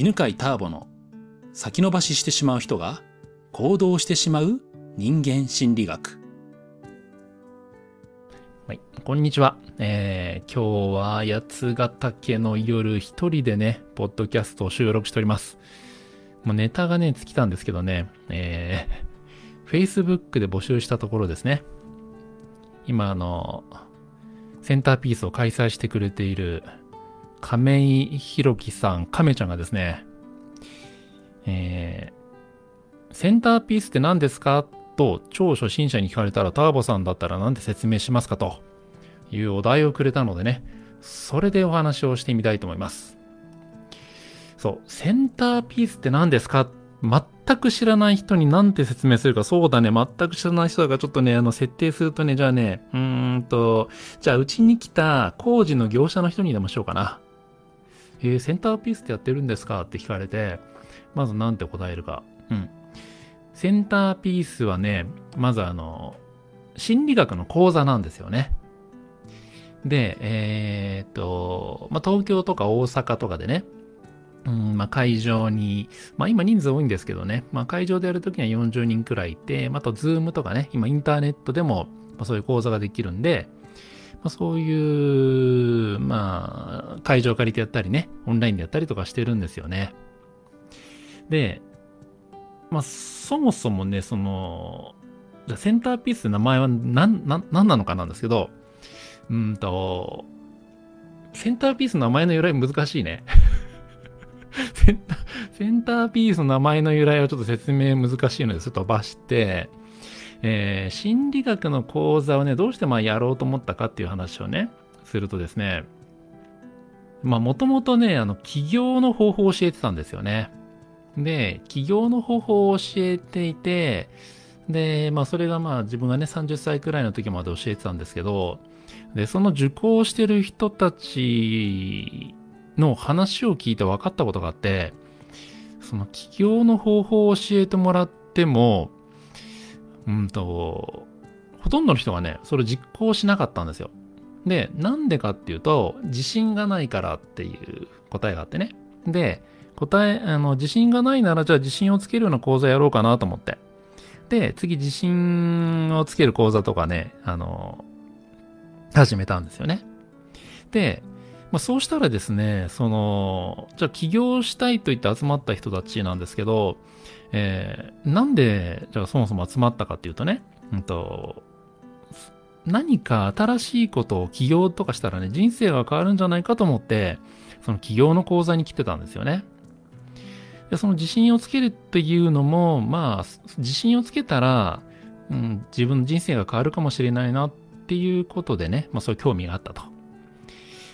犬飼ターボの先延ばししてしまう人が行動してしまう人間心理学。はい、こんにちは。えー、今日は八ヶ岳の夜一人でね、ポッドキャストを収録しております。もうネタがね、尽きたんですけどね、えー、Facebook で募集したところですね。今、あの、センターピースを開催してくれている亀井弘樹さん、亀ちゃんがですね、えー、センターピースって何ですかと超初心者に聞かれたらターボさんだったら何て説明しますかというお題をくれたのでね、それでお話をしてみたいと思います。そう、センターピースって何ですか？全く知らない人に何て説明するか、そうだね、全く知らない人だからちょっとね、あの、設定するとね、じゃあね、うーんと、じゃあうちに来た工事の業者の人にでもしようかな。えー、センターピースってやってるんですか？って聞かれて、まず何て答えるか。うん。センターピースはね、まずあの、心理学の講座なんですよね。で、えー、っと、まあ、東京とか大阪とかでね、うんまあ、会場に、まあ、今人数多いんですけどね、まあ、会場でやるときには40人くらいいて、また、ズームとかね、今インターネットでも、まあ、そういう講座ができるんで、まあ、そういう、まあ、会場借りてやったりね、オンラインでやったりとかしてるんですよね。で、まあ、そもそもね、その、じゃセンターピース名前は何、何、なのかなんですけど、うんと、センターピースの名前の由来難しいね。センター、センターピースの名前の由来はちょっと説明難しいので、ちょっと飛ばして、えー、心理学の講座をね、どうしてまあやろうと思ったかっていう話をね、するとですね、まあもともとね、あの、起業の方法を教えてたんですよね。で、起業の方法を教えていて、で、まあそれがまあ自分がね、30歳くらいの時まで教えてたんですけど、で、その受講してる人たちの話を聞いて分かったことがあって、その起業の方法を教えてもらっても、うんと、ほとんどの人がね、それ実行しなかったんですよ。で、なんでかっていうと、自信がないからっていう答えがあってね。で、答え、あの、自信がないなら、じゃあ自信をつけるような講座やろうかなと思って。で、次自信をつける講座とかね、あの、始めたんですよね。で、まあ、そうしたらですね、その、じゃあ起業したいと言って集まった人たちなんですけど、えー、なんで、じゃあそもそも集まったかっていうとね、うんと、何か新しいことを起業とかしたらね、人生が変わるんじゃないかと思って、その起業の講座に来てたんですよね。でその自信をつけるっていうのも、まあ、自信をつけたら、うん、自分の人生が変わるかもしれないなっていうことでね、まあそういう興味があったと。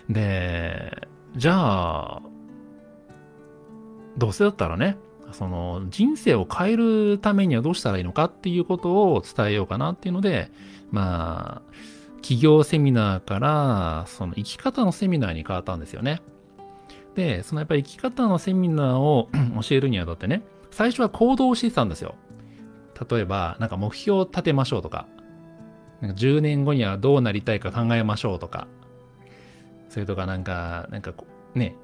で、じゃあ、どうせだったらね、その人生を変えるためにはどうしたらいいのかっていうことを伝えようかなっていうので、まあ、企業セミナーから、その生き方のセミナーに変わったんですよね。で、そのやっぱり生き方のセミナーを 教えるにあたってね、最初は行動をしてたんですよ。例えば、なんか目標を立てましょうとか、なんか10年後にはどうなりたいか考えましょうとか、それとかなんか、なんかね、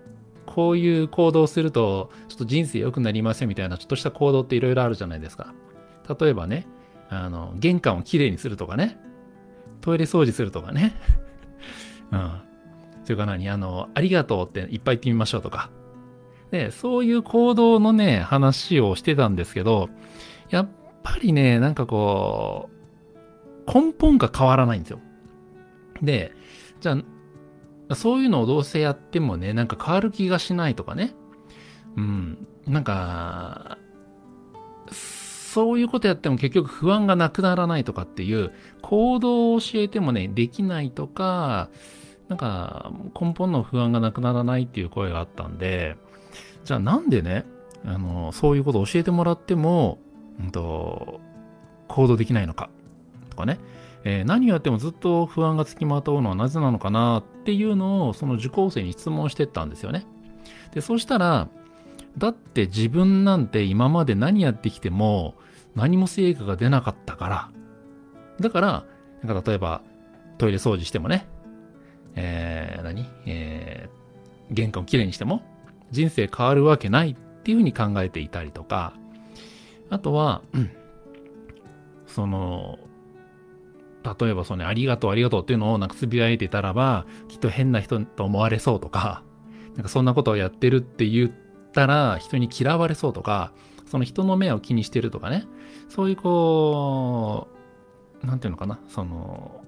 こういう行動すると、ちょっと人生良くなりますよみたいな、ちょっとした行動っていろいろあるじゃないですか。例えばね、あの、玄関をきれいにするとかね、トイレ掃除するとかね、うん。それから何？あの、ありがとうっていっぱい言ってみましょうとか。で、そういう行動のね、話をしてたんですけど、やっぱりね、なんかこう、根本が変わらないんですよ。で、じゃあ、そういうのをどうせやってもね、なんか変わる気がしないとかね。うん。なんか、そういうことやっても結局不安がなくならないとかっていう行動を教えてもね、できないとか、なんか根本の不安がなくならないっていう声があったんで、じゃあなんでね、あの、そういうことを教えてもらっても、うんと、行動できないのかとかね。えー、何をやってもずっと不安がつきまとうのはなぜなのかなっっていうのをその受講生に質問してったんですよね。で、そしたら、だって自分なんて今まで何やってきても何も成果が出なかったから。だから、なんか例えばトイレ掃除してもね、えー、何？えー、玄関をきれいにしても、人生変わるわけないっていうふうに考えていたりとか、あとは、うんその、例えばその、ありがとうありがとうっていうのをなんかつぶやいてたらば、きっと変な人と思われそうとか、なんかそんなことをやってるって言ったら人に嫌われそうとか、その人の目を気にしてるとかね、そういうこう、なんていうのかな、その、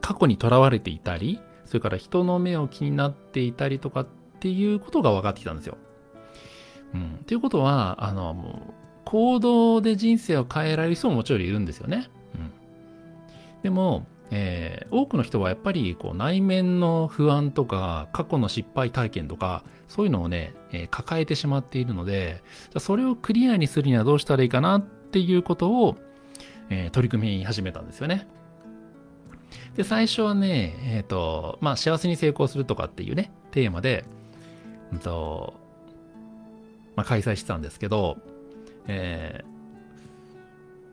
過去にとらわれていたり、それから人の目を気になっていたりとかっていうことが分かってきたんですよ。うん。ということは、あの、もう、行動で人生を変えられる人ももちろんいるんですよね。でも、えー、多くの人はやっぱりこう内面の不安とか過去の失敗体験とかそういうのをね、えー、抱えてしまっているのでそれをクリアにするにはどうしたらいいかなっていうことを、えー、取り組み始めたんですよね。で、最初はね、えっ、と、まあ、幸せに成功するとかっていうね、テーマで、うんと、まあ、開催してたんですけど、えー、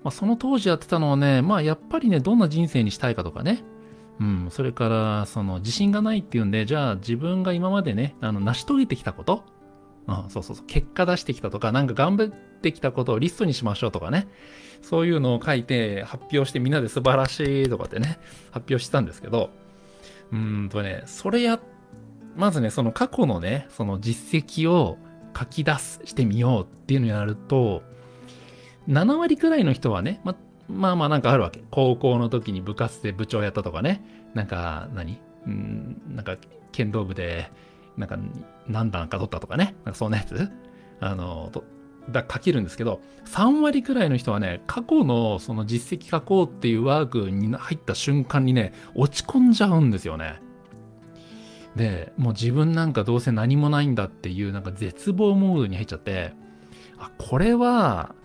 まあ、その当時やってたのはね、まあ、やっぱりね、どんな人生にしたいかとかね、うん、それから、その、自信がないっていうんで、じゃあ自分が今までね、あの、成し遂げてきたこと、うん、そうそうそう、結果出してきたとか、なんか頑張ってきたことをリストにしましょうとかね、そういうのを書いて発表してみんなで素晴らしいとかってね、発表してたんですけど、うんとね、それや、まずね、その過去のね、その実績を書き出す、してみようっていうのになると、7割くらいの人はね、ま、まあまあなんかあるわけ。高校の時に部活で部長やったとかね。なんか何、うん、なんか剣道部で、なんか何段か取ったとかね。なんかそんなやつ？あの、とだ書けるんですけど、3割くらいの人はね、過去のその実績書こうっていうワークに入った瞬間にね、落ち込んじゃうんですよね。で、もう自分なんかどうせ何もないんだっていうなんか絶望モードに入っちゃって、あ、これは、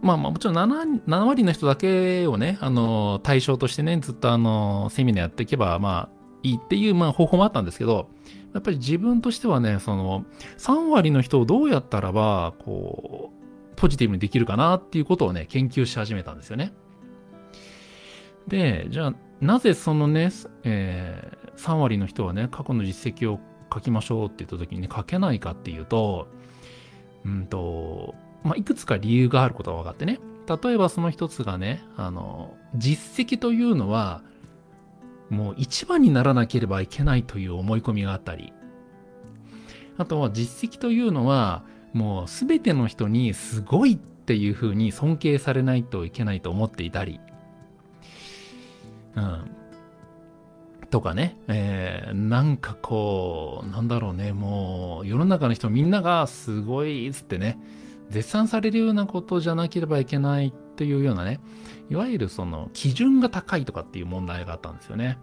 まあまあもちろん 7, 7割の人だけをね、あの、対象としてね、ずっとあの、セミナーやっていけば、まあいいっていう、まあ方法もあったんですけど、やっぱり自分としてはね、その、3割の人をどうやったらば、こう、ポジティブにできるかなっていうことをね、研究し始めたんですよね。で、じゃあ、なぜそのね、えー、3割の人はね、過去の実績を書きましょうって言った時にね、書けないかっていうと、うんと、まあ、いくつか理由があることが分かってね。例えばその一つがね、あの、実績というのは、もう一番にならなければいけないという思い込みがあったり、あとは実績というのは、もうすべての人にすごいっていうふうに尊敬されないといけないと思っていたり、うん。とかね、えー、なんかこう、なんだろうね、もう世の中の人みんながすごいっつってね、絶賛されるようなことじゃなければいけないというようなね、いわゆるその基準が高いとかっていう問題があったんですよね。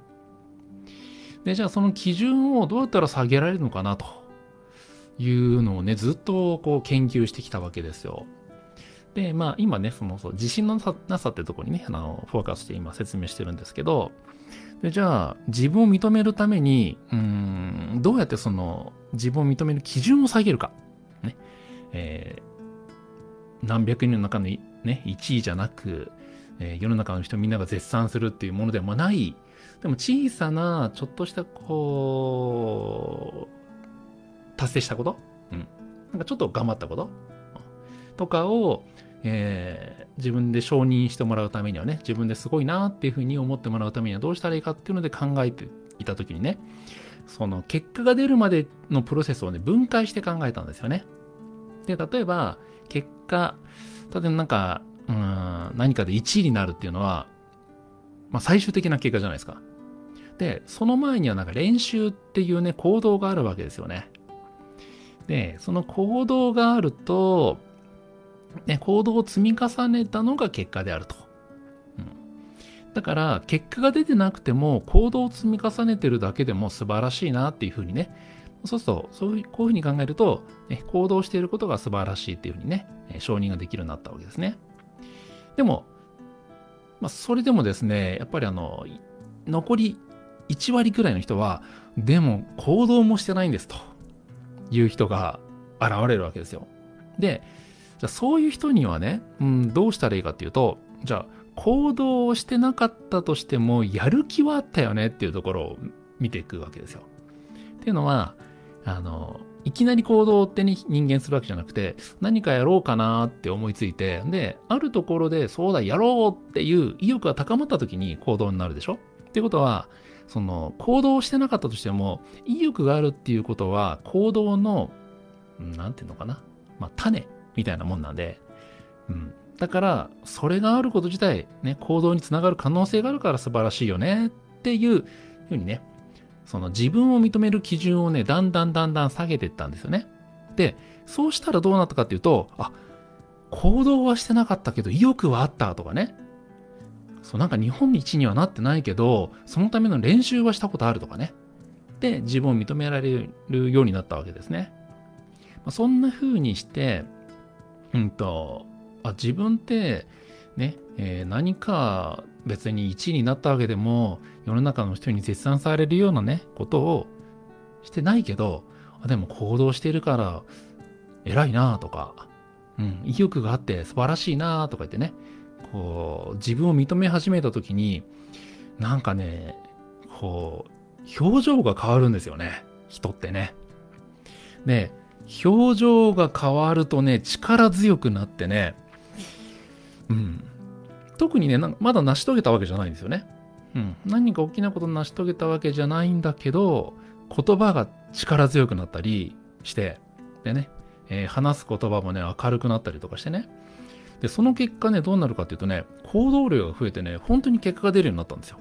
で、じゃあその基準をどうやったら下げられるのかなというのをね、ずっとこう研究してきたわけですよ。で、まあ今ね、そのそう自信のなさってとこにね、あの、フォーカスして今説明してるんですけど、でじゃあ自分を認めるために、うーん、どうやってその自分を認める基準を下げるか。ね。えー、何百人の中のね、1位じゃなく、えー、世の中の人みんなが絶賛するっていうものでもない、でも小さな、ちょっとしたこう、達成したこと、うん、なんかちょっと頑張ったこと、とかを、えー、自分で承認してもらうためにはね、自分ですごいなっていうふうに思ってもらうためにはどうしたらいいかっていうので考えていたときにね、その結果が出るまでのプロセスをね、分解して考えたんですよね。で、例えば、結果、例えばなんか、うん、何かで1位になるっていうのは、まあ、最終的な結果じゃないですか。で、その前にはなんか練習っていうね、行動があるわけですよね。で、その行動があると、ね、行動を積み重ねたのが結果であると。うん、だから、結果が出てなくても、行動を積み重ねてるだけでも素晴らしいなっていうふうにね、そうすると、そういう、こういうふうに考えると、ね、行動していることが素晴らしいっていうふうにね、承認ができるようになったわけですね。でも、まあ、それでもですね、やっぱりあの、残り1割くらいの人は、でも行動もしてないんですという人が現れるわけですよ。で、じゃあそういう人にはね、うん、どうしたらいいかっていうと、じゃあ行動をしてなかったとしても、やる気はあったよねっていうところを見ていくわけですよ。っていうのは、あの、いきなり行動ってね、人間するわけじゃなくて、何かやろうかなって思いついて、で、あるところで、そうだ、やろうっていう意欲が高まった時に行動になるでしょ？っていうことは、その、行動してなかったとしても、意欲があるっていうことは、行動の、なんていうのかな？まあ、種みたいなもんなんで、うん。だから、それがあること自体、ね、行動につながる可能性があるから素晴らしいよねっていうふうにね、その自分を認める基準をね、だんだんだんだん下げていったんですよね。で、そうしたらどうなったかっていうと、あ、行動はしてなかったけど意欲はあったとかね。そう、なんか日本一にはなってないけど、そのための練習はしたことあるとかね。で、自分を認められるようになったわけですね。まあ、そんな風にして、うんと、あ、自分って、ね、えー、何か別に1位になったわけでも、世の中の人に絶賛されるようなね、ことをしてないけど、でも行動してるから偉いなとか、うん、意欲があって素晴らしいなとか言ってね、こう、自分を認め始めた時に、なんかね、こう、表情が変わるんですよね。人ってね。で、表情が変わるとね、力強くなってね、うん。特にね、まだ成し遂げたわけじゃないんですよね。うん。何か大きなことを成し遂げたわけじゃないんだけど、言葉が力強くなったりして、でね、えー、話す言葉もね、明るくなったりとかしてね。で、その結果ね、どうなるかっていうとね、行動量が増えてね、本当に結果が出るようになったんですよ。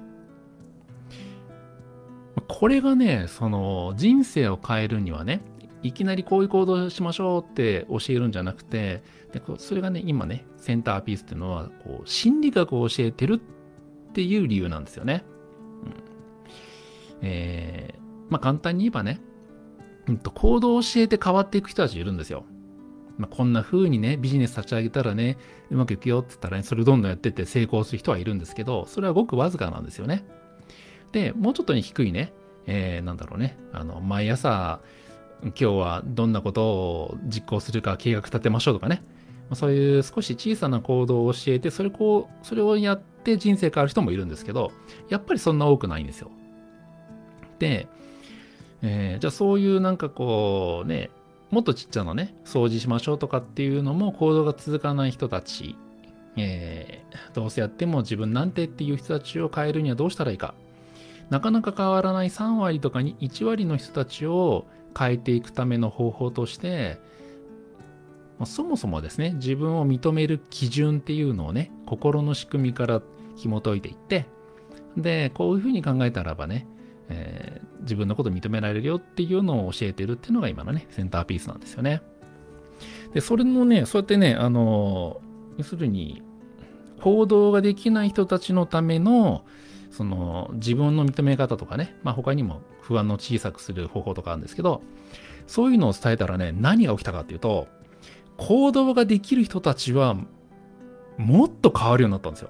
これがね、その人生を変えるにはね、いきなりこういう行動しましょうって教えるんじゃなくて、でそれがね、今ね、センターピースっていうのは、こう、心理学を教えてるっていう理由なんですよね。うん、えー、まあ簡単に言えばね、うんと、行動を教えて変わっていく人たちいるんですよ。まあ、こんな風にね、ビジネス立ち上げたらね、うまくいくよって言ったらね、それどんどんやってって成功する人はいるんですけど、それはごくわずかなんですよね。で、もうちょっとに低いね、えー、なんだろうね、あの、毎朝、今日はどんなことを実行するか計画立てましょうとかね、そういう少し小さな行動を教えて、それこう、それをやって人生変わる人もいるんですけど、やっぱりそんな多くないんですよ。で、えー、じゃあそういうなんかこうね、もっとちっちゃなね、掃除しましょうとかっていうのも行動が続かない人たち、えー、どうせやっても自分なんてっていう人たちを変えるにはどうしたらいいか。なかなか変わらない3割とかに1割の人たちを変えていくための方法として、まそもそもですね、自分を認める基準っていうのをね、心の仕組みから紐解いていって、で、こういうふうに考えたらばね、えー、自分のこと認められるよっていうのを教えてるっていうのが今のね、センターピースなんですよね。で、それのね、そうやってね、あの、要するに、行動ができない人たちのための、その、自分の認め方とかね、まあ他にも不安の小さくする方法とかあるんですけど、そういうのを伝えたらね、何が起きたかっていうと、行動ができる人たちは、もっと変わるようになったんですよ。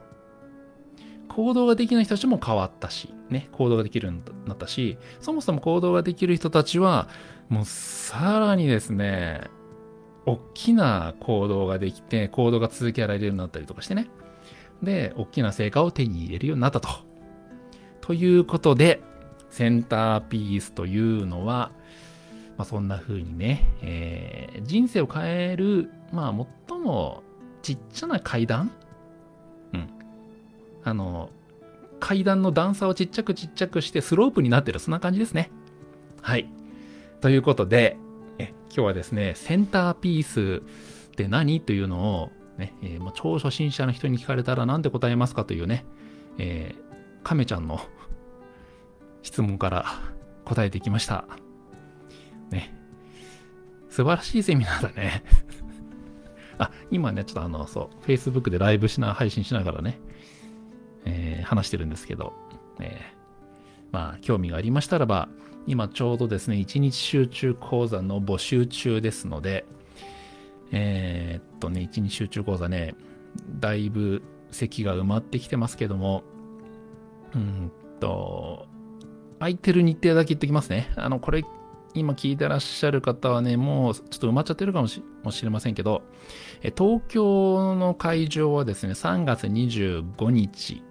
行動ができない人たちも変わったし、ね、行動ができるようになったし、そもそも行動ができる人たちは、もうさらにですね、大きな行動ができて、行動が続けられるようになったりとかしてね。で、大きな成果を手に入れるようになったと。ということで、センターピースというのは、まあ、そんな風にね、えー、人生を変える、まあ、最もちっちゃな階段？うん。あの、階段の段差をちっちゃくちっちゃくしてスロープになってる、そんな感じですね。はい。ということで、え今日はですね、センターピースって何というのを、ね、えー、もう超初心者の人に聞かれたら何て答えますかというね、えー、亀ちゃんの質問から答えてきました。ね。素晴らしいセミナーだね。あ、今ね、ちょっとあの、そう、Facebook でライブしな、配信しながらね、えー、話してるんですけど、えー、まあ、興味がありましたらば、今ちょうどですね、1日集中講座の募集中ですので、えー、っとね、1日集中講座ね、だいぶ席が埋まってきてますけども、うんと、空いてる日程だけ言ってきますね。あの、これ今聞いてらっしゃる方はね、もうちょっと埋まっちゃってるかもしれませんけど、東京の会場はですね、3月25日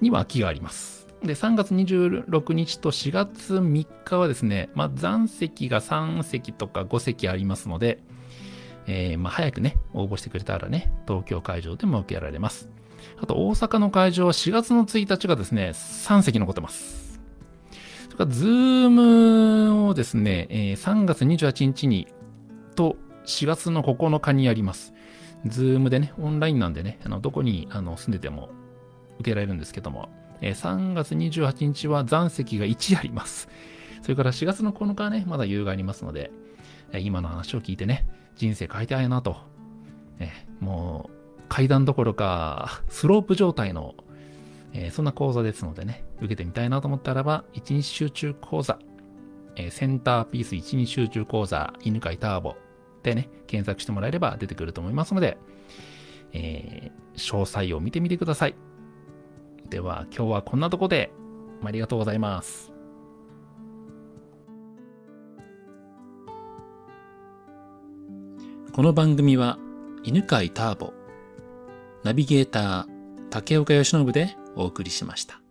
には空きがあります。で、3月26日と4月3日はですね、まあ、残席が3席とか5席ありますので、えー、まあ、早くね、応募してくれたらね、東京会場でも受けられます。あと、大阪の会場は4月の1日がですね、3席残ってます。それから、ズームをですね、えー、3月28日に、と4月の9日にやります。ズームでね、オンラインなんでね、あのどこにあの住んでても受けられるんですけども、えー、3月28日は残席が1あります。それから4月の9日はね、まだ余裕がありますので、えー、今の話を聞いてね、人生変えたいなと、えー、もう階段どころか、スロープ状態の、えそんな講座ですのでね、受けてみたいなと思ったらば、1日集中講座、えセンターピース1日集中講座、犬飼ターボでね、検索してもらえれば出てくると思いますので、えー、詳細を見てみてください。では、今日はこんなとこで、ありがとうございます。この番組は、犬飼ターボ、ナビゲーター、竹岡由伸でお送りしました。